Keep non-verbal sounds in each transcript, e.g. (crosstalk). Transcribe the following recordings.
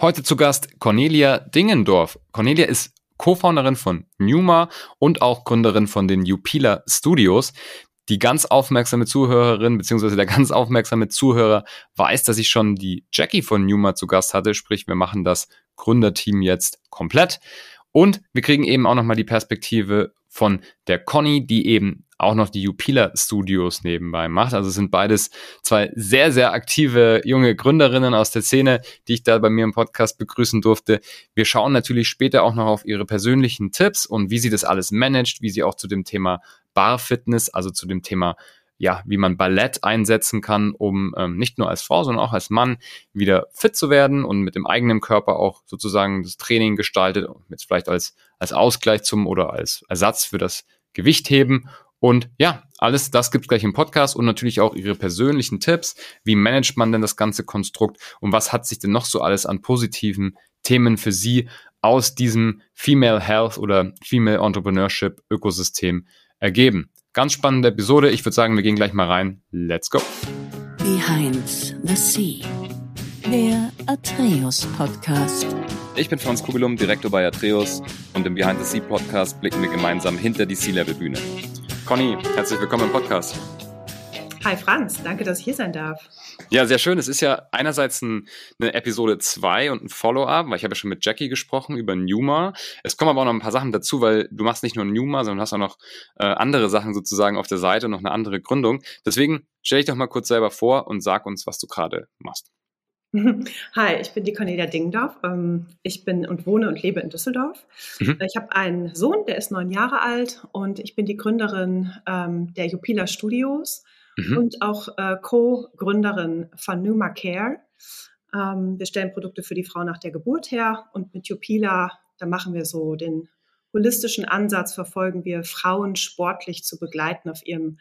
Heute zu Gast Cornelia Dingendorf. Cornelia ist Co-Founderin von Numa und auch Gründerin von den Jupila Studios. Die ganz aufmerksame Zuhörerin beziehungsweise der ganz aufmerksame Zuhörer weiß, dass ich schon die Jackie von Numa zu Gast hatte. Sprich, wir machen das Gründerteam jetzt komplett. Und wir kriegen eben auch nochmal die Perspektive von der Conny, die eben auch noch die Jupila Studios nebenbei macht. Also sind beides zwei sehr, sehr aktive junge Gründerinnen aus der Szene, die ich da bei mir im Podcast begrüßen durfte. Wir schauen natürlich später auch noch auf ihre persönlichen Tipps und wie sie das alles managt, wie sie auch zu dem Thema Barfitness, also zu dem Thema ja, wie man Ballett einsetzen kann, um ähm, nicht nur als Frau, sondern auch als Mann wieder fit zu werden und mit dem eigenen Körper auch sozusagen das Training gestaltet, jetzt vielleicht als, als Ausgleich zum oder als Ersatz für das Gewichtheben. Und ja, alles das gibt's gleich im Podcast und natürlich auch Ihre persönlichen Tipps. Wie managt man denn das ganze Konstrukt und was hat sich denn noch so alles an positiven Themen für Sie aus diesem Female Health oder Female Entrepreneurship Ökosystem ergeben? Ganz spannende Episode. Ich würde sagen, wir gehen gleich mal rein. Let's go. Behind the Sea. Der Atreus Podcast. Ich bin Franz Kugelum, Direktor bei Atreus und im Behind the Sea Podcast blicken wir gemeinsam hinter die Sea-Level Bühne. Conny, herzlich willkommen im Podcast. Hi Franz, danke, dass ich hier sein darf. Ja, sehr schön. Es ist ja einerseits ein, eine Episode 2 und ein Follow-up, weil ich habe ja schon mit Jackie gesprochen über Numa. Es kommen aber auch noch ein paar Sachen dazu, weil du machst nicht nur Numa, sondern hast auch noch äh, andere Sachen sozusagen auf der Seite und noch eine andere Gründung. Deswegen stell dich doch mal kurz selber vor und sag uns, was du gerade machst. (laughs) Hi, ich bin die Cornelia Dingdorf. Ähm, ich bin und wohne und lebe in Düsseldorf. Mhm. Ich habe einen Sohn, der ist neun Jahre alt und ich bin die Gründerin ähm, der Jupila Studios mhm. und auch äh, Co-Gründerin von Numa Care. Ähm, wir stellen Produkte für die Frau nach der Geburt her und mit Jupila, da machen wir so den holistischen Ansatz, verfolgen wir Frauen sportlich zu begleiten auf ihrem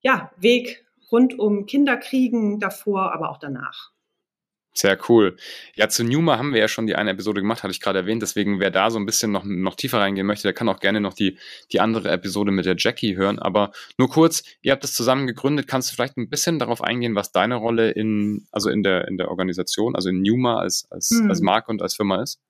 ja, Weg rund um Kinderkriegen davor, aber auch danach. Sehr cool. Ja, zu Numa haben wir ja schon die eine Episode gemacht, hatte ich gerade erwähnt. Deswegen, wer da so ein bisschen noch, noch tiefer reingehen möchte, der kann auch gerne noch die, die andere Episode mit der Jackie hören. Aber nur kurz, ihr habt das zusammen gegründet. Kannst du vielleicht ein bisschen darauf eingehen, was deine Rolle in, also in der, in der Organisation, also in Numa als, als, hm. als Marke und als Firma ist?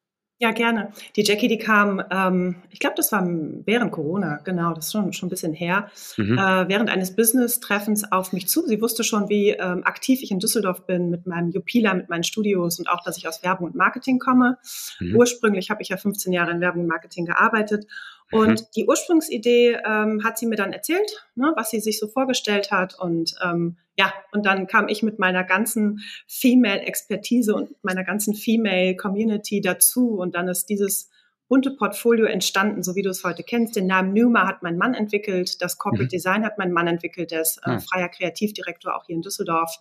Ja, gerne. Die Jackie, die kam, ähm, ich glaube, das war während Corona, genau, das ist schon, schon ein bisschen her, mhm. äh, während eines Business-Treffens auf mich zu. Sie wusste schon, wie ähm, aktiv ich in Düsseldorf bin mit meinem Jupila, mit meinen Studios und auch, dass ich aus Werbung und Marketing komme. Mhm. Ursprünglich habe ich ja 15 Jahre in Werbung und Marketing gearbeitet und mhm. die Ursprungsidee ähm, hat sie mir dann erzählt, ne, was sie sich so vorgestellt hat. Und ähm, ja, und dann kam ich mit meiner ganzen Female-Expertise und meiner ganzen Female-Community dazu. Und dann ist dieses bunte Portfolio entstanden, so wie du es heute kennst. Den Namen Numa hat mein Mann entwickelt, das Corporate mhm. Design hat mein Mann entwickelt, der ist äh, ah. freier Kreativdirektor auch hier in Düsseldorf.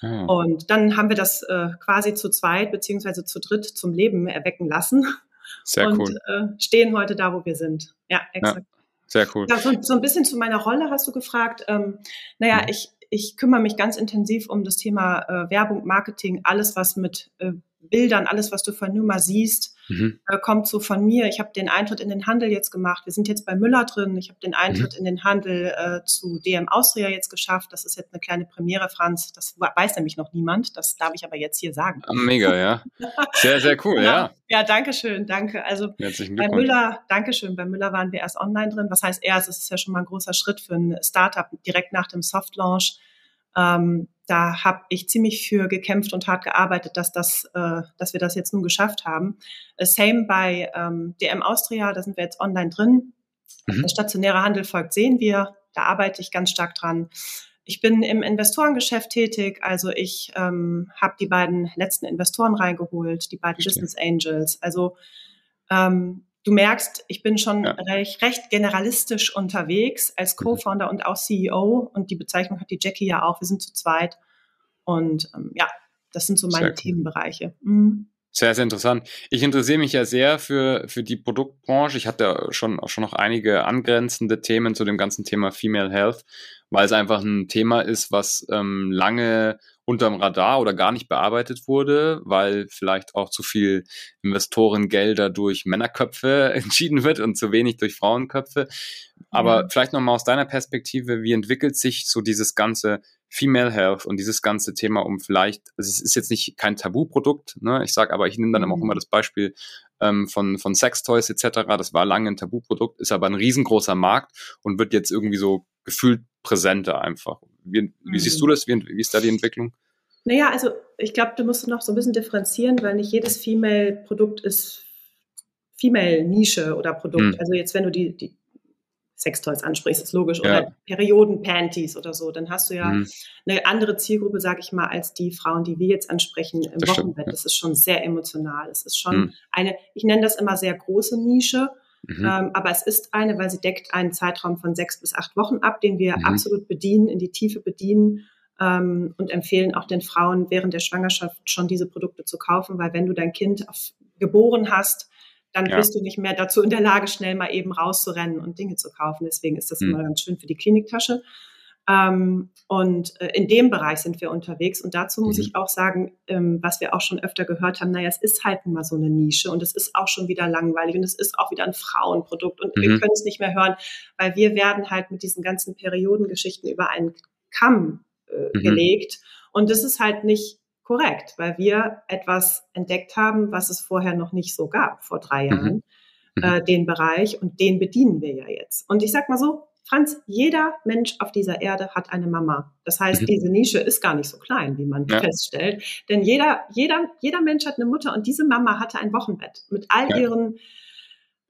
Ah. Und dann haben wir das äh, quasi zu zweit beziehungsweise zu dritt zum Leben erwecken lassen. Sehr und, cool. Äh, stehen heute da, wo wir sind. Ja, exakt. Ja, sehr cool. Ja, so, so, ein bisschen zu meiner Rolle hast du gefragt. Ähm, naja, mhm. ich, ich kümmere mich ganz intensiv um das Thema äh, Werbung, Marketing, alles, was mit äh, Bildern, alles, was du von Numa siehst, mhm. äh, kommt so von mir. Ich habe den Eintritt in den Handel jetzt gemacht. Wir sind jetzt bei Müller drin. Ich habe den Eintritt mhm. in den Handel äh, zu DM Austria jetzt geschafft. Das ist jetzt eine kleine Premiere, Franz. Das weiß nämlich noch niemand. Das darf ich aber jetzt hier sagen. Ah, mega, ja. (laughs) Sehr, sehr cool, ja. Ja, ja danke schön, danke. Also bei Müller, danke schön. Bei Müller waren wir erst online drin. Was heißt erst? Es ist ja schon mal ein großer Schritt für ein Startup direkt nach dem Soft Launch. Ähm, da habe ich ziemlich für gekämpft und hart gearbeitet, dass, das, äh, dass wir das jetzt nun geschafft haben. Äh, same bei ähm, DM Austria, da sind wir jetzt online drin. Mhm. Der stationäre Handel folgt, sehen wir. Da arbeite ich ganz stark dran. Ich bin im Investorengeschäft tätig, also ich ähm, habe die beiden letzten Investoren reingeholt, die beiden. Business Angels. Also ähm, du merkst, ich bin schon ja. recht, recht, generalistisch unterwegs als. Co-Founder und auch CEO und die Bezeichnung hat die Jackie ja auch. Wir sind zu zweit und ähm, ja, das sind so meine cool. Themenbereiche. Mhm. Sehr, sehr interessant. Ich interessiere mich ja sehr für, für die Produktbranche. Ich hatte schon, auch schon noch einige angrenzende Themen zu dem ganzen Thema Female Health, weil es einfach ein Thema ist, was ähm, lange unterm Radar oder gar nicht bearbeitet wurde, weil vielleicht auch zu viel Investorengelder durch Männerköpfe (laughs) entschieden wird und zu wenig durch Frauenköpfe. Aber ja. vielleicht nochmal aus deiner Perspektive, wie entwickelt sich so dieses ganze Female Health und dieses ganze Thema um vielleicht, also es ist jetzt nicht kein Tabuprodukt, ne? ich sage aber, ich nehme dann mhm. auch immer das Beispiel ähm, von, von Sextoys etc., das war lange ein Tabuprodukt, ist aber ein riesengroßer Markt und wird jetzt irgendwie so gefühlt präsenter einfach. Wie, wie mhm. siehst du das? Wie, wie ist da die Entwicklung? Naja, also ich glaube, du musst noch so ein bisschen differenzieren, weil nicht jedes Female-Produkt ist Female-Nische oder Produkt. Mhm. Also jetzt, wenn du die, die Sextoys ansprichst, ist logisch. Ja. Oder Perioden-Panties oder so. Dann hast du ja mhm. eine andere Zielgruppe, sage ich mal, als die Frauen, die wir jetzt ansprechen im das Wochenbett. Stimmt, Das ist schon sehr emotional. Es ist schon mhm. eine, ich nenne das immer sehr große Nische. Mhm. Ähm, aber es ist eine, weil sie deckt einen Zeitraum von sechs bis acht Wochen ab, den wir mhm. absolut bedienen, in die Tiefe bedienen ähm, und empfehlen auch den Frauen während der Schwangerschaft schon diese Produkte zu kaufen, weil wenn du dein Kind auf, geboren hast, dann ja. bist du nicht mehr dazu in der Lage, schnell mal eben rauszurennen und Dinge zu kaufen. Deswegen ist das mhm. immer ganz schön für die Kliniktasche. Ähm, und äh, in dem Bereich sind wir unterwegs. Und dazu muss mhm. ich auch sagen, ähm, was wir auch schon öfter gehört haben, naja, es ist halt immer so eine Nische und es ist auch schon wieder langweilig und es ist auch wieder ein Frauenprodukt und mhm. wir können es nicht mehr hören, weil wir werden halt mit diesen ganzen Periodengeschichten über einen Kamm äh, mhm. gelegt. Und das ist halt nicht korrekt, weil wir etwas entdeckt haben, was es vorher noch nicht so gab vor drei mhm. Jahren, mhm. äh, den Bereich und den bedienen wir ja jetzt. Und ich sag mal so, Franz, jeder Mensch auf dieser Erde hat eine Mama. Das heißt, mhm. diese Nische ist gar nicht so klein, wie man ja. feststellt. Denn jeder, jeder, jeder Mensch hat eine Mutter und diese Mama hatte ein Wochenbett mit all ja. ihren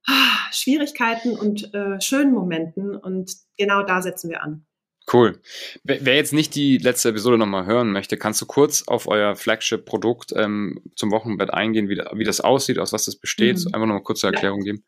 ah, Schwierigkeiten und äh, schönen Momenten. Und genau da setzen wir an. Cool. Wer jetzt nicht die letzte Episode nochmal hören möchte, kannst du kurz auf euer Flagship-Produkt ähm, zum Wochenbett eingehen, wie, wie, das aussieht, aus was das besteht? Mhm. Einfach nochmal kurze Erklärung geben.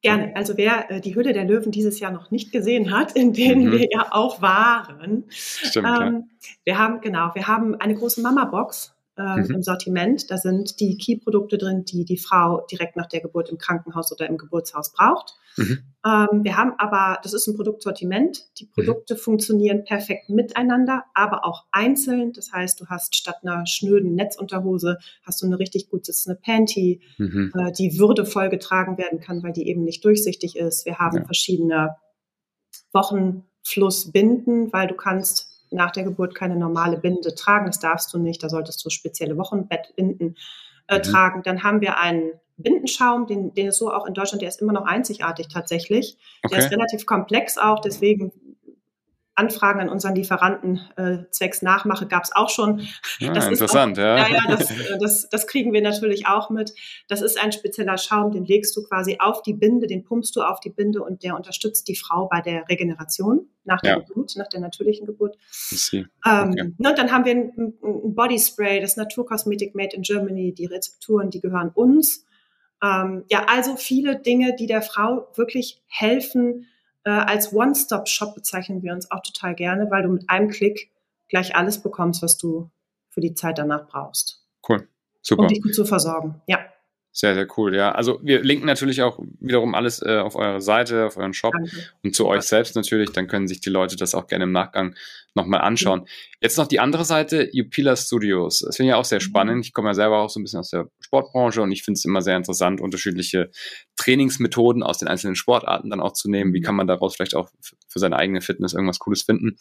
Gerne. Also wer äh, die Hülle der Löwen dieses Jahr noch nicht gesehen hat, in denen mhm. wir ja auch waren. Stimmt, ähm, ja. Wir haben, genau, wir haben eine große Mama-Box ähm, mhm. im Sortiment. Da sind die Key-Produkte drin, die die Frau direkt nach der Geburt im Krankenhaus oder im Geburtshaus braucht. Mhm. Ähm, wir haben aber, das ist ein Produktsortiment. Die mhm. Produkte mhm. funktionieren perfekt miteinander, aber auch einzeln. Das heißt, du hast statt einer schnöden Netzunterhose hast du eine richtig gut sitzende Panty, mhm. äh, die würdevoll getragen werden kann, weil die eben nicht durchsichtig ist. Wir haben ja. verschiedene Wochenflussbinden, weil du kannst nach der Geburt keine normale Binde tragen. Das darfst du nicht. Da solltest du spezielle Wochenbettbinden äh, mhm. tragen. Dann haben wir einen Bindenschaum, den, den ist so auch in Deutschland, der ist immer noch einzigartig tatsächlich. Okay. Der ist relativ komplex auch, deswegen Anfragen an unseren Lieferanten äh, zwecks Nachmache gab es auch schon. Ja, das interessant, auch, ja. Ja, ja das, äh, das, das kriegen wir natürlich auch mit. Das ist ein spezieller Schaum, den legst du quasi auf die Binde, den pumpst du auf die Binde und der unterstützt die Frau bei der Regeneration nach der ja. Geburt, nach der natürlichen Geburt. Ähm, okay. ne, dann haben wir ein, ein Body Spray, das Naturkosmetik Made in Germany, die Rezepturen, die gehören uns. Ähm, ja, also viele Dinge, die der Frau wirklich helfen, äh, als One-Stop-Shop bezeichnen wir uns auch total gerne, weil du mit einem Klick gleich alles bekommst, was du für die Zeit danach brauchst. Cool, super. Um dich gut zu versorgen, ja. Sehr, sehr cool, ja. Also wir linken natürlich auch wiederum alles äh, auf eure Seite, auf euren Shop Danke. und zu euch selbst natürlich. Dann können sich die Leute das auch gerne im Nachgang nochmal anschauen. Mhm. Jetzt noch die andere Seite, Upila Studios. Das finde ich auch sehr mhm. spannend. Ich komme ja selber auch so ein bisschen aus der Sportbranche und ich finde es immer sehr interessant, unterschiedliche Trainingsmethoden aus den einzelnen Sportarten dann auch zu nehmen. Wie mhm. kann man daraus vielleicht auch für seine eigene Fitness irgendwas Cooles finden?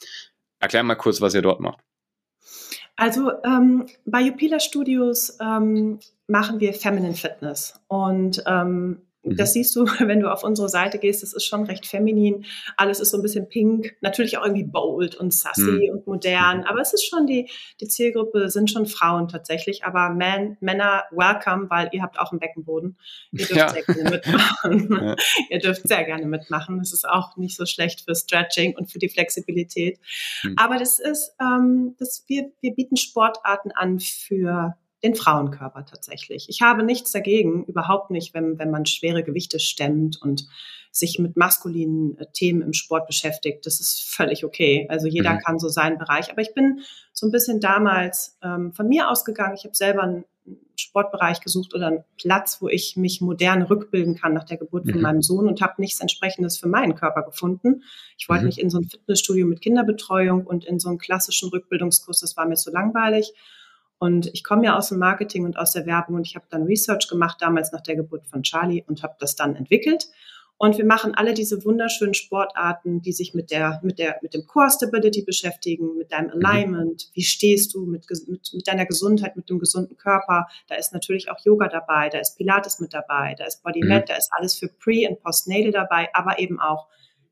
Erklär mal kurz, was ihr dort macht. Also ähm, bei Upila Studios ähm, machen wir Feminine Fitness. Und ähm, das mhm. siehst du, (laughs) wenn du auf unsere Seite gehst, das ist schon recht feminin. Alles ist so ein bisschen pink, natürlich auch irgendwie bold und sassy mhm. und modern, aber es ist schon die, die Zielgruppe sind schon Frauen tatsächlich, aber Man, Männer welcome, weil ihr habt auch einen Beckenboden. Ihr dürft (laughs) ja. sehr gerne mitmachen. (laughs) Ja. ihr dürft sehr gerne mitmachen. Das ist auch nicht so schlecht für Stretching und für die Flexibilität. Mhm. Aber das ist, ähm, das, wir, wir bieten Sportarten an für den Frauenkörper tatsächlich. Ich habe nichts dagegen, überhaupt nicht, wenn, wenn man schwere Gewichte stemmt und sich mit maskulinen äh, Themen im Sport beschäftigt. Das ist völlig okay. Also jeder mhm. kann so seinen Bereich. Aber ich bin so ein bisschen damals ähm, von mir ausgegangen. Ich habe selber einen Sportbereich gesucht oder einen Platz, wo ich mich modern rückbilden kann nach der Geburt mhm. von meinem Sohn und habe nichts entsprechendes für meinen Körper gefunden. Ich wollte mhm. nicht in so ein Fitnessstudio mit Kinderbetreuung und in so einen klassischen Rückbildungskurs, das war mir zu langweilig. Und ich komme ja aus dem Marketing und aus der Werbung und ich habe dann Research gemacht, damals nach der Geburt von Charlie und habe das dann entwickelt Und wir machen alle diese wunderschönen Sportarten, die sich mit der, mit der, mit dem Core Stability beschäftigen, mit deinem mhm. Alignment. Wie stehst du mit, mit, mit deiner Gesundheit, mit dem gesunden Körper? Da ist natürlich auch Yoga dabei, da ist Pilates mit dabei, da ist Body mhm. da ist alles für Pre- und Postnatal dabei, aber eben auch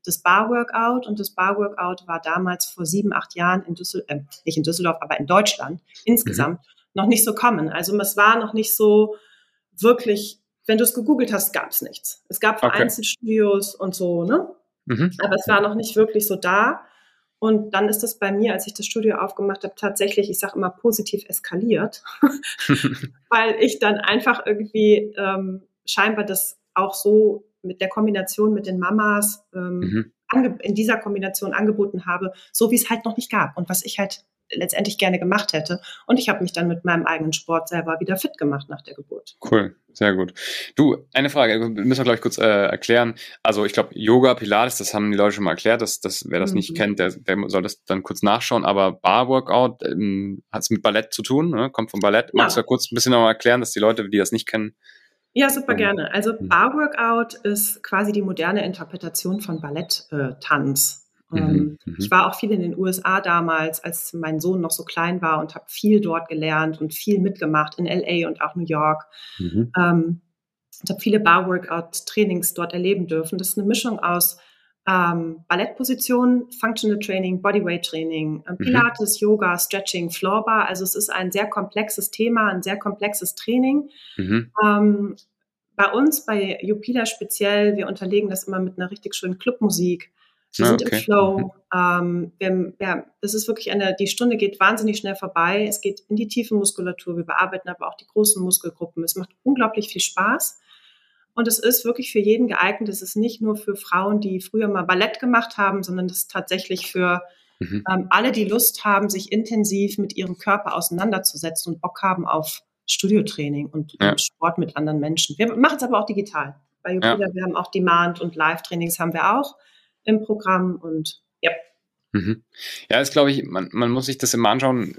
das Bar-Workout. Und das Bar-Workout war damals vor sieben, acht Jahren in Düsseldorf, äh, nicht in Düsseldorf, aber in Deutschland insgesamt mhm. noch nicht so kommen. Also es war noch nicht so wirklich wenn du es gegoogelt hast, gab es nichts. Es gab okay. Studios und so, ne? Mhm. Aber es war noch nicht wirklich so da. Und dann ist das bei mir, als ich das Studio aufgemacht habe, tatsächlich, ich sage immer, positiv eskaliert, (laughs) weil ich dann einfach irgendwie ähm, scheinbar das auch so mit der Kombination mit den Mamas ähm, mhm. in dieser Kombination angeboten habe, so wie es halt noch nicht gab und was ich halt letztendlich gerne gemacht hätte. Und ich habe mich dann mit meinem eigenen Sport selber wieder fit gemacht nach der Geburt. Cool, sehr gut. Du, eine Frage, müssen wir, glaube ich, kurz äh, erklären. Also ich glaube, Yoga, Pilates, das haben die Leute schon mal erklärt. Dass, dass, wer das mhm. nicht kennt, der, der soll das dann kurz nachschauen. Aber Bar-Workout ähm, hat es mit Ballett zu tun, ne? kommt vom Ballett. Ja. Magst du ja kurz ein bisschen nochmal erklären, dass die Leute, die das nicht kennen, ja, super ähm, gerne. Also mhm. Bar Workout ist quasi die moderne Interpretation von Balletttanz. Mhm, ähm, mhm. Ich war auch viel in den USA damals, als mein Sohn noch so klein war und habe viel dort gelernt und viel mitgemacht in LA und auch New York. Mhm. Ähm, ich habe viele Bar-Workout-Trainings dort erleben dürfen. Das ist eine Mischung aus ähm, Ballettpositionen, Functional Training, Bodyweight-Training, äh, Pilates, mhm. Yoga, Stretching, Floorbar. Also es ist ein sehr komplexes Thema, ein sehr komplexes Training. Mhm. Ähm, bei uns, bei Jupila speziell, wir unterlegen das immer mit einer richtig schönen Clubmusik. Wir ah, sind okay. im Flow. Mhm. Ähm, wir, ja, das ist wirklich eine, die Stunde geht wahnsinnig schnell vorbei. Es geht in die tiefe Muskulatur. Wir bearbeiten aber auch die großen Muskelgruppen. Es macht unglaublich viel Spaß. Und es ist wirklich für jeden geeignet. Es ist nicht nur für Frauen, die früher mal Ballett gemacht haben, sondern es ist tatsächlich für mhm. ähm, alle, die Lust haben, sich intensiv mit ihrem Körper auseinanderzusetzen und Bock haben auf Studiotraining und, ja. Sport mit anderen Menschen. Wir machen es aber auch digital. Bei Jupiter, ja. wir haben auch Demand- und Live-Trainings haben wir auch im Programm und ja. Mhm. Ja, ist glaube ich, man, man muss sich das immer anschauen.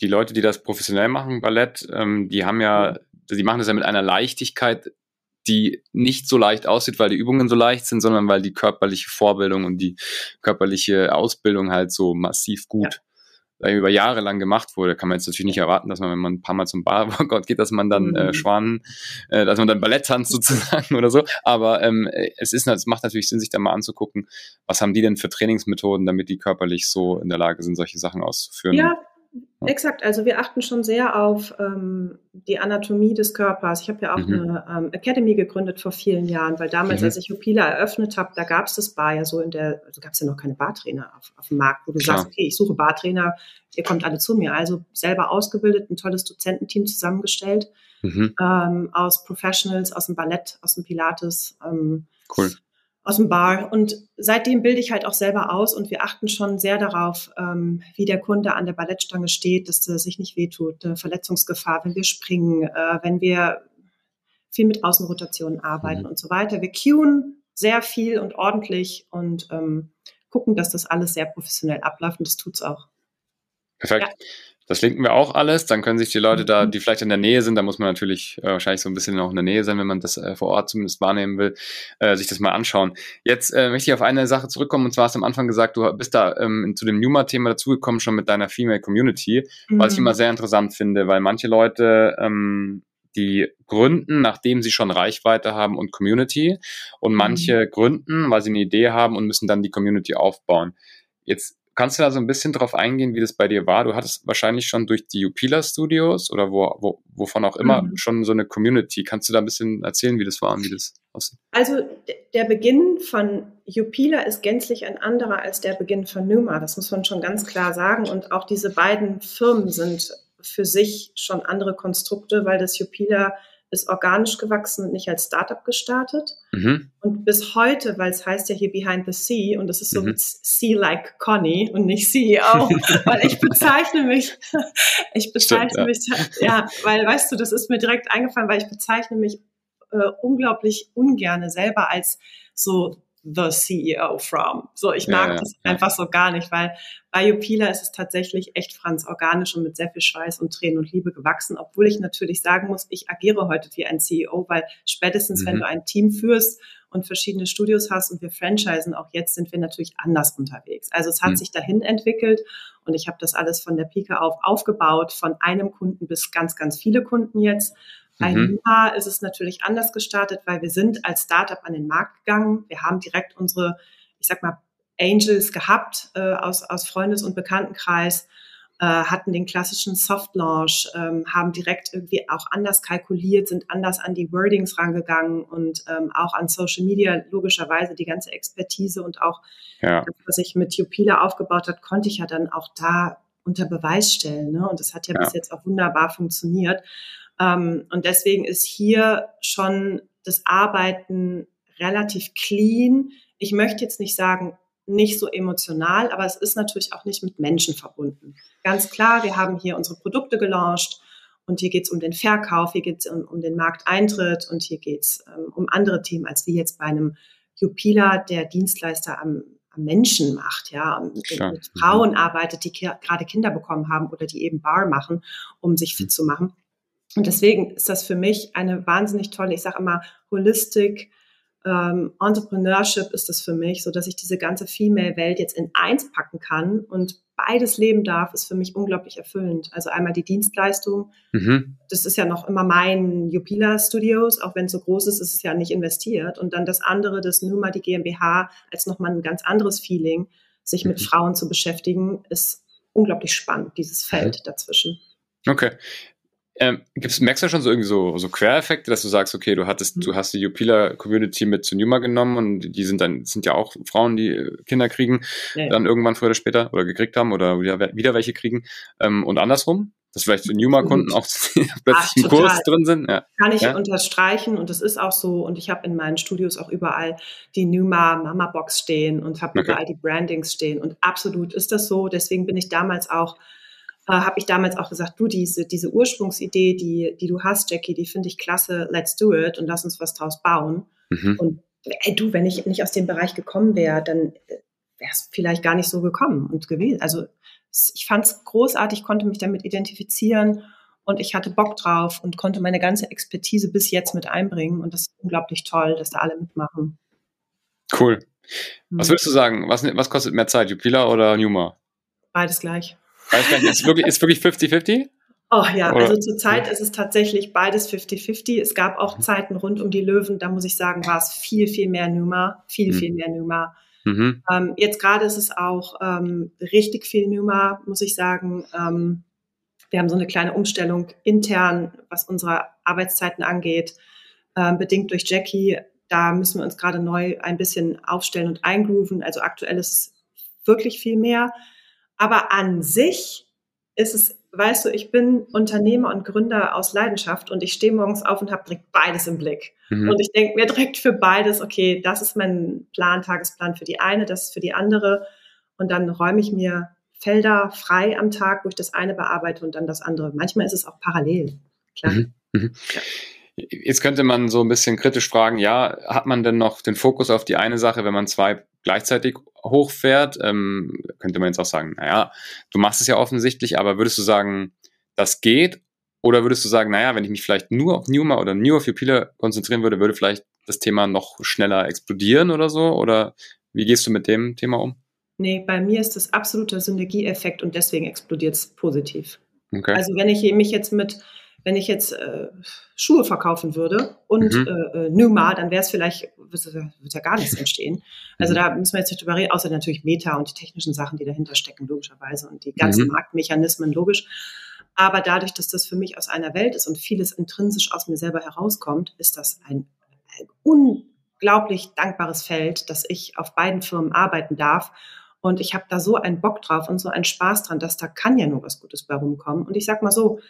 Die Leute, die das professionell machen, Ballett, ähm, die haben ja, die machen das ja mit einer Leichtigkeit, die nicht so leicht aussieht, weil die Übungen so leicht sind, sondern weil die körperliche Vorbildung und die körperliche Ausbildung halt so massiv gut über Jahre lang gemacht wurde, kann man jetzt natürlich nicht erwarten, dass man, wenn man ein paar Mal zum Bar-Workout (laughs) geht, dass man dann äh, mhm. Schwanen, äh, dass man dann Ballett tanzt sozusagen (laughs) oder so. Aber ähm, es ist, es macht natürlich Sinn, sich da mal anzugucken, was haben die denn für Trainingsmethoden, damit die körperlich so in der Lage sind, solche Sachen auszuführen. Ja, Exakt, also wir achten schon sehr auf ähm, die Anatomie des Körpers. Ich habe ja auch mhm. eine ähm, Academy gegründet vor vielen Jahren, weil damals, mhm. als ich Opila eröffnet habe, da gab es das Bar ja so in der, also gab es ja noch keine Bartrainer auf, auf dem Markt, wo du Klar. sagst, okay, ich suche Bartrainer, ihr kommt alle zu mir. Also selber ausgebildet, ein tolles Dozententeam zusammengestellt mhm. ähm, aus Professionals, aus dem Ballett, aus dem Pilates. Ähm, cool aus dem Bar. Und seitdem bilde ich halt auch selber aus und wir achten schon sehr darauf, ähm, wie der Kunde an der Ballettstange steht, dass er sich nicht wehtut, eine Verletzungsgefahr, wenn wir springen, äh, wenn wir viel mit Außenrotationen arbeiten mhm. und so weiter. Wir cueen sehr viel und ordentlich und ähm, gucken, dass das alles sehr professionell abläuft und das tut's auch. Perfekt. Ja. Das linken wir auch alles. Dann können sich die Leute da, mhm. die vielleicht in der Nähe sind, da muss man natürlich äh, wahrscheinlich so ein bisschen auch in der Nähe sein, wenn man das äh, vor Ort zumindest wahrnehmen will, äh, sich das mal anschauen. Jetzt äh, möchte ich auf eine Sache zurückkommen. Und zwar hast du am Anfang gesagt, du bist da ähm, zu dem Numa-Thema dazugekommen, schon mit deiner Female Community, mhm. was ich mhm. immer sehr interessant finde, weil manche Leute ähm, die gründen, nachdem sie schon Reichweite haben und Community und manche mhm. gründen, weil sie eine Idee haben und müssen dann die Community aufbauen. Jetzt Kannst du da so ein bisschen drauf eingehen, wie das bei dir war? Du hattest wahrscheinlich schon durch die Upila Studios oder wo, wo, wovon auch immer mhm. schon so eine Community. Kannst du da ein bisschen erzählen, wie das war und wie das aussieht? Also der Beginn von Upila ist gänzlich ein anderer als der Beginn von Numa. Das muss man schon ganz klar sagen. Und auch diese beiden Firmen sind für sich schon andere Konstrukte, weil das Upila ist organisch gewachsen und nicht als Startup gestartet. Mhm. Und bis heute, weil es heißt ja hier Behind the Sea und das ist so mhm. Sea like Conny und nicht CEO, (laughs) weil ich bezeichne mich, ich bezeichne Stimmt, ja. mich, ja, weil weißt du, das ist mir direkt eingefallen, weil ich bezeichne mich äh, unglaublich ungerne selber als so the CEO from. So, ich mag ja, das ja. einfach so gar nicht, weil bei Jupila ist es tatsächlich echt Franz organisch und mit sehr viel Schweiß und Tränen und Liebe gewachsen, obwohl ich natürlich sagen muss, ich agiere heute wie ein CEO, weil spätestens, mhm. wenn du ein Team führst und verschiedene Studios hast und wir franchisen, auch jetzt sind wir natürlich anders unterwegs. Also es hat mhm. sich dahin entwickelt und ich habe das alles von der Pike auf aufgebaut, von einem Kunden bis ganz, ganz viele Kunden jetzt. Bei mhm. Numa ist es natürlich anders gestartet, weil wir sind als Startup an den Markt gegangen. Wir haben direkt unsere, ich sag mal, Angels gehabt äh, aus, aus Freundes- und Bekanntenkreis äh, hatten den klassischen Soft Launch, ähm, haben direkt irgendwie auch anders kalkuliert, sind anders an die Wordings rangegangen und ähm, auch an Social Media logischerweise die ganze Expertise und auch ja. das, was ich mit Jupila aufgebaut hat, konnte ich ja dann auch da unter Beweis stellen. Ne? Und das hat ja, ja. bis jetzt auch wunderbar funktioniert. Ähm, und deswegen ist hier schon das Arbeiten relativ clean. Ich möchte jetzt nicht sagen, nicht so emotional, aber es ist natürlich auch nicht mit Menschen verbunden. Ganz klar, wir haben hier unsere Produkte gelauncht und hier geht es um den Verkauf, hier geht es um, um, den Markteintritt und hier geht es ähm, um andere Themen, als wie jetzt bei einem Jupila, der Dienstleister am, am Menschen macht, ja, mit, mit Frauen arbeitet, die ki gerade Kinder bekommen haben oder die eben Bar machen, um sich fit mhm. zu machen. Und deswegen ist das für mich eine wahnsinnig tolle, ich sage immer, Holistik, ähm, Entrepreneurship ist das für mich, so dass ich diese ganze Female-Welt jetzt in eins packen kann und beides leben darf, ist für mich unglaublich erfüllend. Also einmal die Dienstleistung, mhm. das ist ja noch immer mein Jupila Studios, auch wenn es so groß ist, ist es ja nicht investiert. Und dann das andere, das Numa, die GmbH, als nochmal ein ganz anderes Feeling, sich mhm. mit Frauen zu beschäftigen, ist unglaublich spannend, dieses Feld dazwischen. Okay. Ähm, gibt's, merkst du schon so irgendwie so, so Quereffekte, dass du sagst, okay, du hattest, mhm. du hast die Jupila Community mit zu Numa genommen und die sind dann, sind ja auch Frauen, die äh, Kinder kriegen, ja. dann irgendwann früher oder später oder gekriegt haben oder wieder, wieder welche kriegen. Ähm, und andersrum? Dass vielleicht so Numa-Kunden auch (laughs) plötzlich im Kurs drin sind. Ja. Kann ich ja? unterstreichen und das ist auch so. Und ich habe in meinen Studios auch überall die Numa Mama Box stehen und habe okay. überall die Brandings stehen. Und absolut ist das so. Deswegen bin ich damals auch äh, habe ich damals auch gesagt, du, diese, diese Ursprungsidee, die, die du hast, Jackie, die finde ich klasse, let's do it und lass uns was draus bauen. Mhm. Und ey, du, wenn ich nicht aus dem Bereich gekommen wäre, dann äh, wäre es vielleicht gar nicht so gekommen und gewesen. Also ich fand es großartig, konnte mich damit identifizieren und ich hatte Bock drauf und konnte meine ganze Expertise bis jetzt mit einbringen und das ist unglaublich toll, dass da alle mitmachen. Cool. Was mhm. würdest du sagen? Was, was kostet mehr Zeit, Jupila oder Numa? Beides gleich. Weiß gar nicht, ist wirklich, ist wirklich 50-50? Oh ja, Oder? also zurzeit ist es tatsächlich beides 50-50. Es gab auch mhm. Zeiten rund um die Löwen, da muss ich sagen, war es viel, viel mehr Numa, viel, mhm. viel mehr Numa. Mhm. Ähm, jetzt gerade ist es auch ähm, richtig viel Numa, muss ich sagen. Ähm, wir haben so eine kleine Umstellung intern, was unsere Arbeitszeiten angeht, ähm, bedingt durch Jackie. Da müssen wir uns gerade neu ein bisschen aufstellen und eingrooven. Also aktuell ist es wirklich viel mehr. Aber an sich ist es, weißt du, ich bin Unternehmer und Gründer aus Leidenschaft und ich stehe morgens auf und habe direkt beides im Blick. Mhm. Und ich denke mir direkt für beides, okay, das ist mein Plan, Tagesplan für die eine, das ist für die andere. Und dann räume ich mir Felder frei am Tag, wo ich das eine bearbeite und dann das andere. Manchmal ist es auch parallel. Klar. Mhm. Mhm. Ja. Jetzt könnte man so ein bisschen kritisch fragen, ja, hat man denn noch den Fokus auf die eine Sache, wenn man zwei gleichzeitig hochfährt? Ähm, könnte man jetzt auch sagen, naja, du machst es ja offensichtlich, aber würdest du sagen, das geht? Oder würdest du sagen, naja, wenn ich mich vielleicht nur auf Numa oder nur auf Jupila konzentrieren würde, würde vielleicht das Thema noch schneller explodieren oder so? Oder wie gehst du mit dem Thema um? Nee, bei mir ist das absoluter Synergieeffekt und deswegen explodiert es positiv. Okay. Also wenn ich mich jetzt mit wenn ich jetzt äh, Schuhe verkaufen würde und mhm. äh, äh Numa, dann wäre es vielleicht, wird ja gar nichts (laughs) entstehen. Also mhm. da müssen wir jetzt nicht drüber reden, außer natürlich Meta und die technischen Sachen, die dahinter stecken, logischerweise, und die ganzen mhm. Marktmechanismen, logisch. Aber dadurch, dass das für mich aus einer Welt ist und vieles intrinsisch aus mir selber herauskommt, ist das ein, ein unglaublich dankbares Feld, dass ich auf beiden Firmen arbeiten darf. Und ich habe da so einen Bock drauf und so einen Spaß dran, dass da kann ja nur was Gutes bei rumkommen. Und ich sag mal so,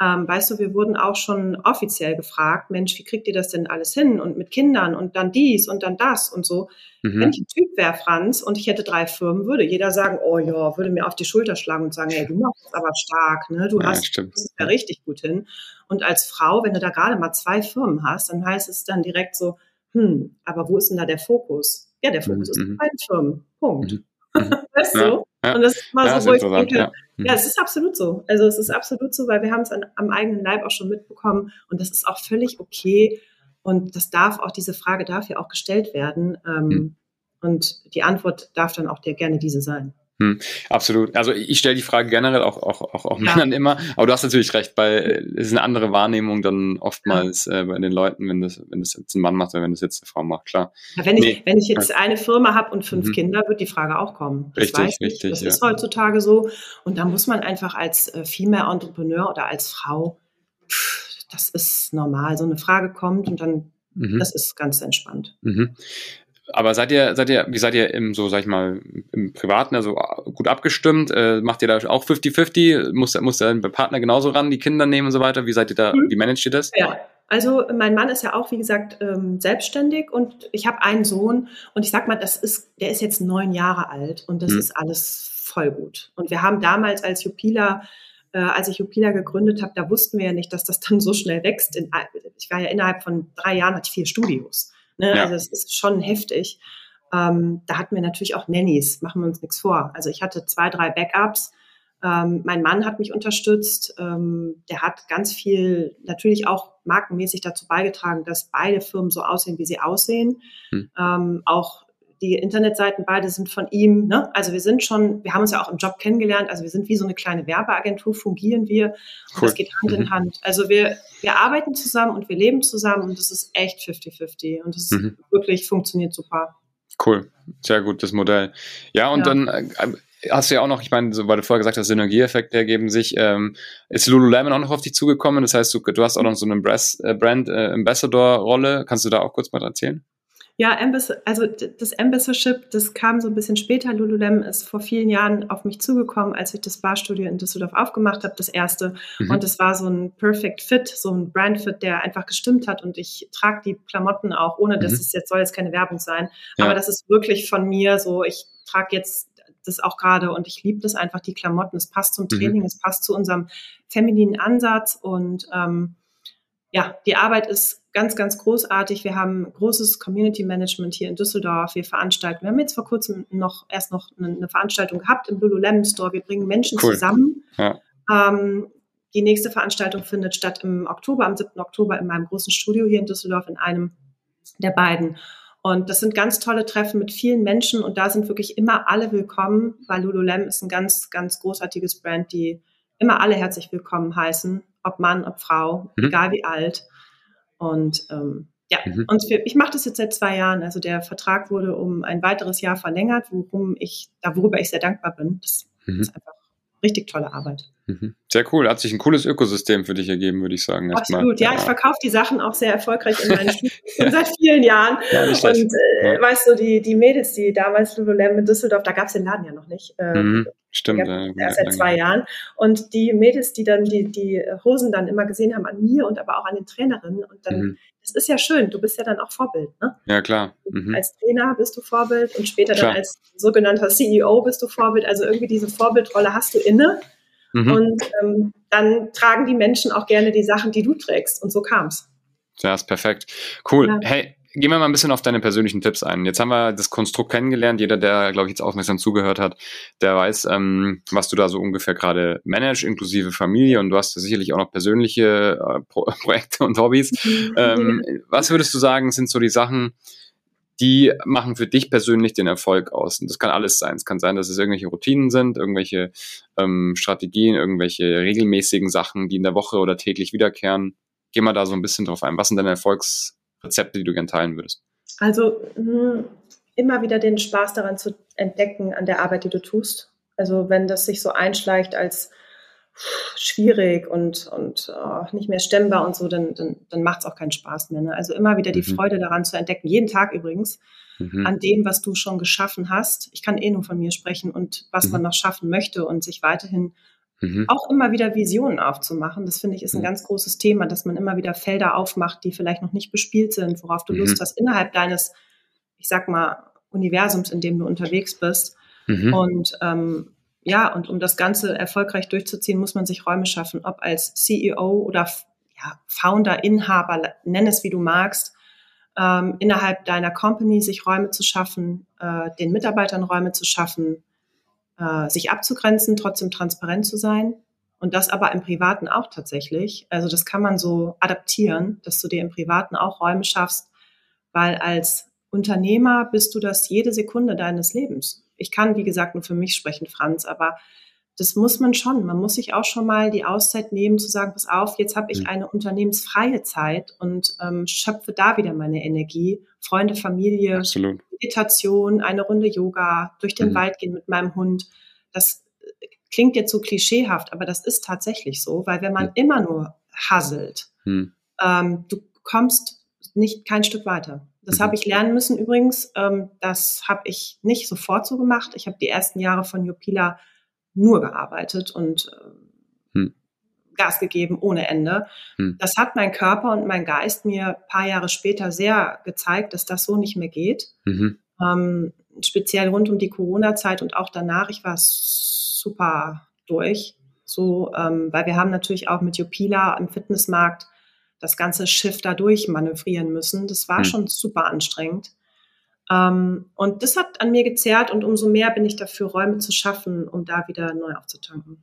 ähm, weißt du, wir wurden auch schon offiziell gefragt, Mensch, wie kriegt ihr das denn alles hin? Und mit Kindern und dann dies und dann das und so. Mhm. Wenn ich ein Typ wäre, Franz, und ich hätte drei Firmen, würde jeder sagen, oh ja, würde mir auf die Schulter schlagen und sagen, hey, du machst es aber stark, ne? Du ja, hast es ja richtig gut hin. Und als Frau, wenn du da gerade mal zwei Firmen hast, dann heißt es dann direkt so, hm, aber wo ist denn da der Fokus? Ja, der Fokus mhm. ist bei den Firmen. Punkt. Mhm. (laughs) mhm. weißt du? Ja. Ja. Und das ist mal so, wo ich denke, ja. Mhm. es ist absolut so. Also es ist absolut so, weil wir haben es am eigenen Leib auch schon mitbekommen und das ist auch völlig okay. Und das darf auch, diese Frage darf ja auch gestellt werden. Ähm, hm. Und die Antwort darf dann auch der, gerne diese sein. Hm, absolut. Also ich stelle die Frage generell auch, auch, auch, auch ja. Männern immer, aber du hast natürlich recht, weil es ist eine andere Wahrnehmung dann oftmals ja. äh, bei den Leuten, wenn das, wenn das jetzt ein Mann macht oder wenn das jetzt eine Frau macht, klar. Ja, wenn, nee. ich, wenn ich jetzt eine Firma habe und fünf mhm. Kinder, wird die Frage auch kommen. Das richtig, weiß richtig. Das ist heutzutage so. Und da muss man einfach als äh, Female Entrepreneur oder als Frau, pff, das ist normal. So eine Frage kommt und dann, mhm. das ist ganz entspannt. Mhm. Aber seid ihr, seid ihr, wie seid ihr im, so, sag ich mal, im Privaten, also gut abgestimmt? Äh, macht ihr da auch 50-50? Muss, muss der Partner genauso ran, die Kinder nehmen und so weiter? Wie seid ihr da, mhm. wie managt ihr das? Ja, also mein Mann ist ja auch, wie gesagt, ähm, selbstständig und ich habe einen Sohn und ich sag mal, das ist, der ist jetzt neun Jahre alt und das mhm. ist alles voll gut. Und wir haben damals als Jupila äh, als ich Jupila gegründet habe, da wussten wir ja nicht, dass das dann so schnell wächst. In, ich war ja innerhalb von drei Jahren, hatte ich vier Studios. Ne? Ja. Also es ist schon heftig. Ähm, da hatten wir natürlich auch Nannies, machen wir uns nichts vor. Also ich hatte zwei, drei Backups. Ähm, mein Mann hat mich unterstützt. Ähm, der hat ganz viel natürlich auch markenmäßig dazu beigetragen, dass beide Firmen so aussehen, wie sie aussehen. Hm. Ähm, auch die Internetseiten beide sind von ihm. Ne? Also wir sind schon, wir haben uns ja auch im Job kennengelernt. Also wir sind wie so eine kleine Werbeagentur, fungieren wir. Cool. das geht Hand mhm. in Hand. Also wir, wir arbeiten zusammen und wir leben zusammen und das ist echt 50-50 und das mhm. wirklich funktioniert super. Cool, sehr gutes Modell. Ja, und ja. dann äh, hast du ja auch noch, ich meine, so, weil du vorher gesagt hast, Synergieeffekte ergeben sich, ähm, ist Lululemon auch noch auf dich zugekommen? Das heißt, du, du hast auch noch so eine äh, Brand äh. Kannst du da auch kurz mal erzählen? Ja, Ambass also das Ambassadorship, das kam so ein bisschen später. Lululemon ist vor vielen Jahren auf mich zugekommen, als ich das Barstudio in Düsseldorf aufgemacht habe, das erste. Mhm. Und es war so ein Perfect Fit, so ein Brand Fit, der einfach gestimmt hat. Und ich trage die Klamotten auch, ohne dass mhm. es jetzt soll jetzt keine Werbung sein. Ja. Aber das ist wirklich von mir so, ich trage jetzt das auch gerade und ich liebe das einfach, die Klamotten. Es passt zum mhm. Training, mhm. es passt zu unserem femininen Ansatz und ähm, ja, die Arbeit ist ganz, ganz großartig. Wir haben großes Community Management hier in Düsseldorf. Wir veranstalten, wir haben jetzt vor kurzem noch erst noch eine, Veranstaltung gehabt im Lululemon Store. Wir bringen Menschen cool. zusammen. Ja. Ähm, die nächste Veranstaltung findet statt im Oktober, am 7. Oktober in meinem großen Studio hier in Düsseldorf in einem der beiden. Und das sind ganz tolle Treffen mit vielen Menschen und da sind wirklich immer alle willkommen, weil Lululemon ist ein ganz, ganz großartiges Brand, die immer alle herzlich willkommen heißen, ob Mann, ob Frau, mhm. egal wie alt. Und ähm, ja, mhm. und für, ich mache das jetzt seit zwei Jahren. Also der Vertrag wurde um ein weiteres Jahr verlängert, worum ich, da worüber ich sehr dankbar bin. Das mhm. ist einfach richtig tolle Arbeit. Mhm. Sehr cool. Hat sich ein cooles Ökosystem für dich ergeben, würde ich sagen. Absolut. Ja, ja, ich verkaufe die Sachen auch sehr erfolgreich in meinen Studien seit vielen Jahren. (laughs) Ja, und äh, ja. weißt du, die, die Mädels, die damals Lululemon in Düsseldorf, da gab es den Laden ja noch nicht. Ähm, mhm. Stimmt. Ja, erst seit zwei Jahren. Und die Mädels, die dann die, die Hosen dann immer gesehen haben an mir und aber auch an den Trainerinnen. Und dann, mhm. das ist ja schön, du bist ja dann auch Vorbild. Ne? Ja, klar. Mhm. Als Trainer bist du Vorbild und später klar. dann als sogenannter CEO bist du Vorbild. Also irgendwie diese Vorbildrolle hast du inne. Mhm. Und ähm, dann tragen die Menschen auch gerne die Sachen, die du trägst. Und so kam es. Ja, ist perfekt. Cool. Ja. Hey, gehen wir mal ein bisschen auf deine persönlichen Tipps ein. Jetzt haben wir das Konstrukt kennengelernt. Jeder, der, glaube ich, jetzt aufmerksam zugehört hat, der weiß, ähm, was du da so ungefähr gerade managst, inklusive Familie. Und du hast sicherlich auch noch persönliche äh, Pro (laughs) Projekte und Hobbys. ähm, was würdest du sagen, sind so die Sachen, die machen für dich persönlich den Erfolg aus. Und das kann alles sein. Es kann sein, dass es irgendwelche Routinen sind, irgendwelche ähm, Strategien, irgendwelche regelmäßigen Sachen, die in der Woche oder täglich wiederkehren. Geh mal da so ein bisschen drauf ein. Was sind deine Erfolgsrezepte, die du gerne teilen würdest? Also mh, hm, immer wieder den Spaß daran zu entdecken an der Arbeit, die du tust. Also wenn das sich so einschleicht als schwierig und, und oh, nicht mehr stemmbar und so, dann, dann, dann macht es auch keinen Spaß mehr. Ne? Also immer wieder die mhm. Freude daran zu entdecken, jeden Tag übrigens, mhm. an dem, was du schon geschaffen hast. Ich kann eh nur von mir sprechen und was mhm. man noch schaffen möchte und sich weiterhin mhm. auch immer wieder Visionen aufzumachen. Das finde ich ist ein mhm. ganz großes Thema, dass man immer wieder Felder aufmacht, die vielleicht noch nicht bespielt sind, worauf du Lust mhm. hast, innerhalb deines, ich sag mal, Universums, in dem du unterwegs bist. Und ähm, ja, und um das Ganze erfolgreich durchzuziehen, muss man sich Räume schaffen, ob als CEO oder ja, Founder, Inhaber, nenn es wie du magst, ähm, innerhalb deiner Company sich Räume zu schaffen, äh, den Mitarbeitern Räume zu schaffen, äh, sich abzugrenzen, trotzdem transparent zu sein Und das aber im Privaten auch tatsächlich. Also das kann man so adaptieren, dass du dir im Privaten auch Räume schaffst, weil als Unternehmer bist du das jede Sekunde deines Lebens. Ich kann, wie gesagt, nur für mich sprechen, Franz, aber das muss man schon. Man muss sich auch schon mal die Auszeit nehmen, zu sagen, pass auf, jetzt habe ich mhm. eine unternehmensfreie Zeit und ähm, schöpfe da wieder meine Energie. Freunde, Familie, Absolut. Meditation, eine Runde Yoga, durch den mhm. Wald gehen mit meinem Hund. Das äh, klingt jetzt so klischeehaft, aber das ist tatsächlich so, weil wenn man mhm. immer nur hasselt, mhm. ähm, du kommst nicht kein Stück weiter. Das mhm. habe ich lernen müssen übrigens. Ähm, das habe ich nicht sofort so gemacht. Ich habe die ersten Jahre von Jupila nur gearbeitet und äh, hm. Gas gegeben ohne Ende. Hm. Das hat mein Körper und mein Geist mir ein paar Jahre später sehr gezeigt, dass das so nicht mehr geht. Mhm. Ähm, speziell rund um die Corona-Zeit und auch danach, ich war super durch. So, ähm, weil wir haben natürlich auch mit Jupila im Fitnessmarkt das ganze Schiff da durchmanövrieren müssen. Das war hm. schon super anstrengend. Ähm, und das hat an mir gezerrt und umso mehr bin ich dafür, Räume zu schaffen, um da wieder neu aufzutanken.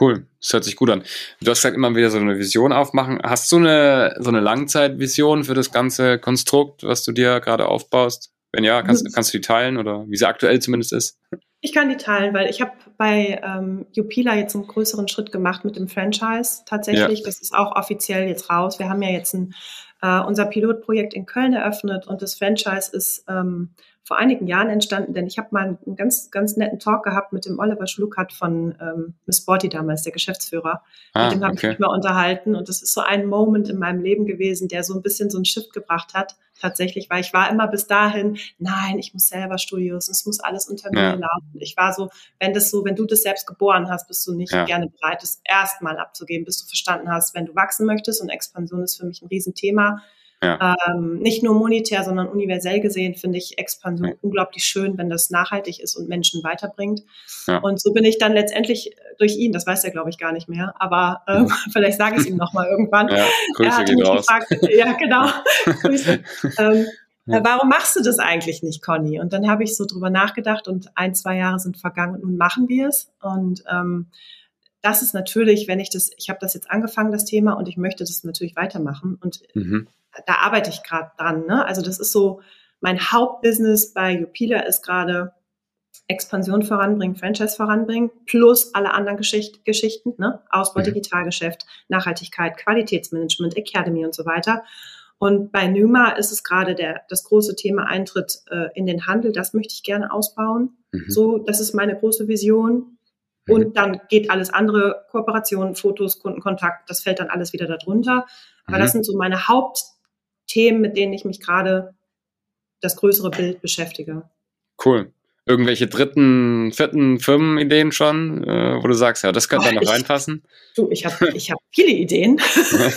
Cool, das hört sich gut an. Du hast gesagt, immer wieder so eine Vision aufmachen. Hast du eine, so eine Langzeitvision für das ganze Konstrukt, was du dir gerade aufbaust? Wenn ja, kannst, mhm. (laughs) kannst du die teilen oder wie sie aktuell zumindest ist? Ich kann die teilen, weil ich habe bei ähm, Jupila jetzt einen größeren Schritt gemacht mit dem Franchise tatsächlich. Ja. Das ist auch offiziell jetzt raus. Wir haben ja jetzt ein äh, unser Pilotprojekt in Köln eröffnet und das Franchise ist ähm, vor einigen Jahren entstanden, denn ich habe mal einen ganz, ganz netten Talk gehabt mit dem Oliver Schluckert von ähm, Miss Sporty damals, der Geschäftsführer. Ah, mit dem habe okay. ich mich mal unterhalten und das ist so ein Moment in meinem Leben gewesen, der so ein bisschen so ein Shift gebracht hat, tatsächlich, weil ich war immer bis dahin, nein, ich muss selber Studios, es muss alles unter mir ja. laufen. Ich war so, wenn das so, wenn du das selbst geboren hast, bist du nicht ja. gerne bereit, das erstmal abzugeben, bis du verstanden hast, wenn du wachsen möchtest und Expansion ist für mich ein Riesenthema ja. Ähm, nicht nur monetär, sondern universell gesehen finde ich Expansion ja. unglaublich schön, wenn das nachhaltig ist und Menschen weiterbringt. Ja. Und so bin ich dann letztendlich durch ihn, das weiß er glaube ich gar nicht mehr, aber ähm, (laughs) vielleicht sage ich es ihm nochmal irgendwann. Ja, Grüße er hat mich raus. gefragt, ja genau, (laughs) Grüße. ähm. Warum machst du das eigentlich nicht, Conny? Und dann habe ich so drüber nachgedacht und ein, zwei Jahre sind vergangen und nun machen wir es. Und ähm, das ist natürlich, wenn ich das, ich habe das jetzt angefangen, das Thema, und ich möchte das natürlich weitermachen. Und mhm da arbeite ich gerade dran. Ne? Also das ist so, mein Hauptbusiness bei Jupila ist gerade Expansion voranbringen, Franchise voranbringen, plus alle anderen Geschicht Geschichten, ne? Ausbau mhm. Digitalgeschäft, Nachhaltigkeit, Qualitätsmanagement, Academy und so weiter. Und bei Numa ist es gerade der, das große Thema Eintritt äh, in den Handel. Das möchte ich gerne ausbauen. Mhm. So, das ist meine große Vision. Und dann geht alles andere, Kooperationen, Fotos, Kundenkontakt, das fällt dann alles wieder darunter. Aber das mhm. sind so meine Haupt, Themen, mit denen ich mich gerade das größere Bild beschäftige. Cool. Irgendwelche dritten, vierten Firmenideen schon, äh, wo du sagst, ja, das könnte da noch reinpassen? Du, ich habe ich hab viele Ideen.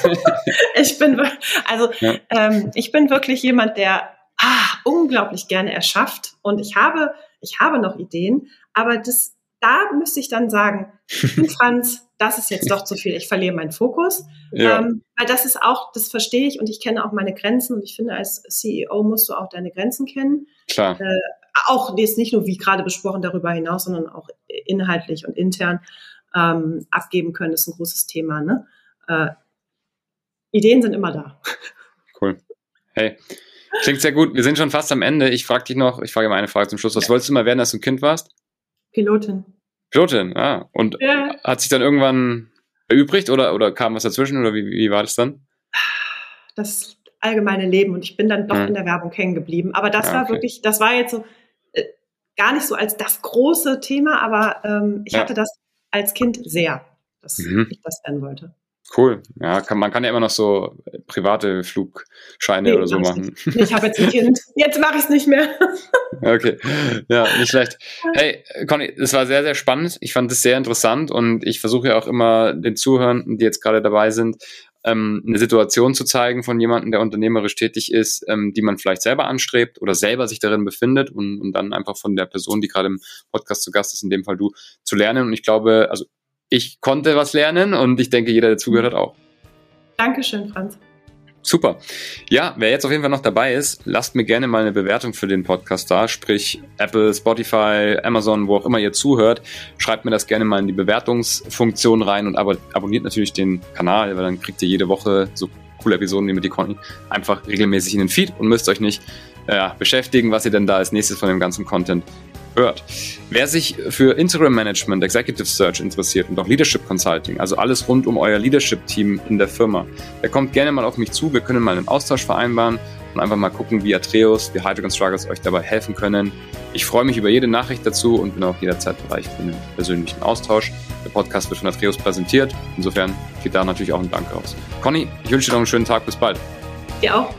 (laughs) ich bin also ja. ähm, ich bin wirklich jemand, der ah, unglaublich gerne erschafft und ich habe ich habe noch Ideen, aber das da müsste ich dann sagen, (laughs) Franz, das ist jetzt doch zu viel, ich verliere meinen Fokus. Ja. Ähm, weil das ist auch, das verstehe ich und ich kenne auch meine Grenzen und ich finde, als CEO musst du auch deine Grenzen kennen. Klar. Äh, auch jetzt nicht nur, wie gerade besprochen, darüber hinaus, sondern auch inhaltlich und intern ähm, abgeben können, ist ein großes Thema. Ne? Äh, Ideen sind immer da. Cool. Hey, klingt sehr gut. Wir sind schon fast am Ende. Ich frage dich noch, ich frage mal eine Frage zum Schluss. Was ja. wolltest du mal werden, als du ein Kind warst? Pilotin. Pilotin, ah. Und ja. hat sich dann irgendwann erübrigt oder, oder kam was dazwischen oder wie, wie war das dann? Das allgemeine Leben und ich bin dann doch hm. in der Werbung hängen geblieben. Aber das ja, war okay. wirklich, das war jetzt so äh, gar nicht so als das große Thema, aber ähm, ich ja. hatte das als Kind sehr, dass mhm. ich das werden wollte. Cool. Ja, kann, man kann ja immer noch so private Flugscheine nee, oder so machen. Ich, ich habe jetzt ein Kind. (laughs) Jetzt mache ich es nicht mehr. (laughs) okay. Ja, nicht schlecht. Hey, Conny, es war sehr, sehr spannend. Ich fand es sehr interessant und ich versuche ja auch immer den Zuhörern, die jetzt gerade dabei sind, ähm, eine Situation zu zeigen von jemandem, der unternehmerisch tätig ist, ähm, die man vielleicht selber anstrebt oder selber sich darin befindet und, und dann einfach von der Person, die gerade im Podcast zu Gast ist, in dem Fall du, zu lernen. Und ich glaube, also ich konnte was lernen und ich denke, jeder, der zugehört hat, auch. Dankeschön, Franz. Super. Ja, wer jetzt auf jeden Fall noch dabei ist, lasst mir gerne mal eine Bewertung für den Podcast da, sprich Apple, Spotify, Amazon, wo auch immer ihr zuhört. Schreibt mir das gerne mal in die Bewertungsfunktion rein und ab abonniert natürlich den Kanal, weil dann kriegt ihr jede Woche so coole Episoden wie mit die Conny einfach regelmäßig in den Feed und müsst euch nicht äh, beschäftigen, was ihr denn da als nächstes von dem ganzen Content hört. Wer sich für Interim Management, Executive Search interessiert und auch Leadership Consulting, also alles rund um euer Leadership-Team in der Firma, der kommt gerne mal auf mich zu. Wir können mal einen Austausch vereinbaren und einfach mal gucken, wie Atreus, wie Hydrogen Struggles euch dabei helfen können. Ich freue mich über jede Nachricht dazu und bin auch jederzeit bereit für einen persönlichen Austausch. Der Podcast wird von Atreus präsentiert. Insofern geht da natürlich auch ein Dank aus. Conny, ich wünsche dir noch einen schönen Tag. Bis bald. Dir auch.